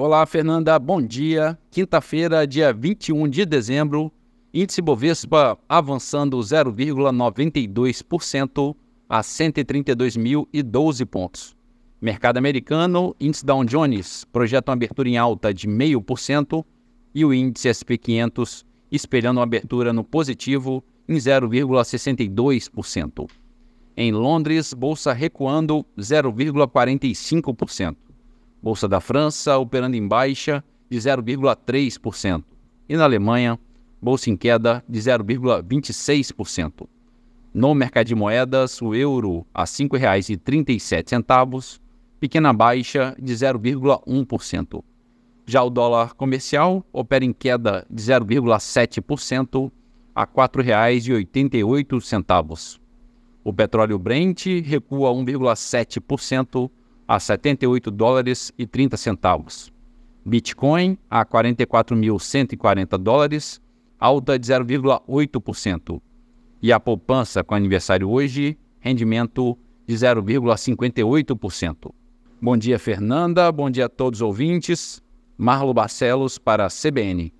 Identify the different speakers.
Speaker 1: Olá, Fernanda, bom dia. Quinta-feira, dia 21 de dezembro, índice Bovespa avançando 0,92% a 132.012 pontos. Mercado americano, índice Dow Jones projeta uma abertura em alta de 0,5% e o índice SP 500 espelhando uma abertura no positivo em 0,62%. Em Londres, bolsa recuando 0,45%. Bolsa da França operando em baixa de 0,3%. E na Alemanha, bolsa em queda de 0,26%. No mercado de moedas, o euro a R$ 5,37, pequena baixa de 0,1%. Já o dólar comercial opera em queda de 0,7% a R$ 4,88. O petróleo Brent recua 1,7% a 78 dólares e 30 centavos. Bitcoin a 44.140 dólares, alta de 0,8%. E a poupança com aniversário hoje, rendimento de 0,58%. Bom dia, Fernanda. Bom dia a todos os ouvintes. Marlo Barcelos para a CBN.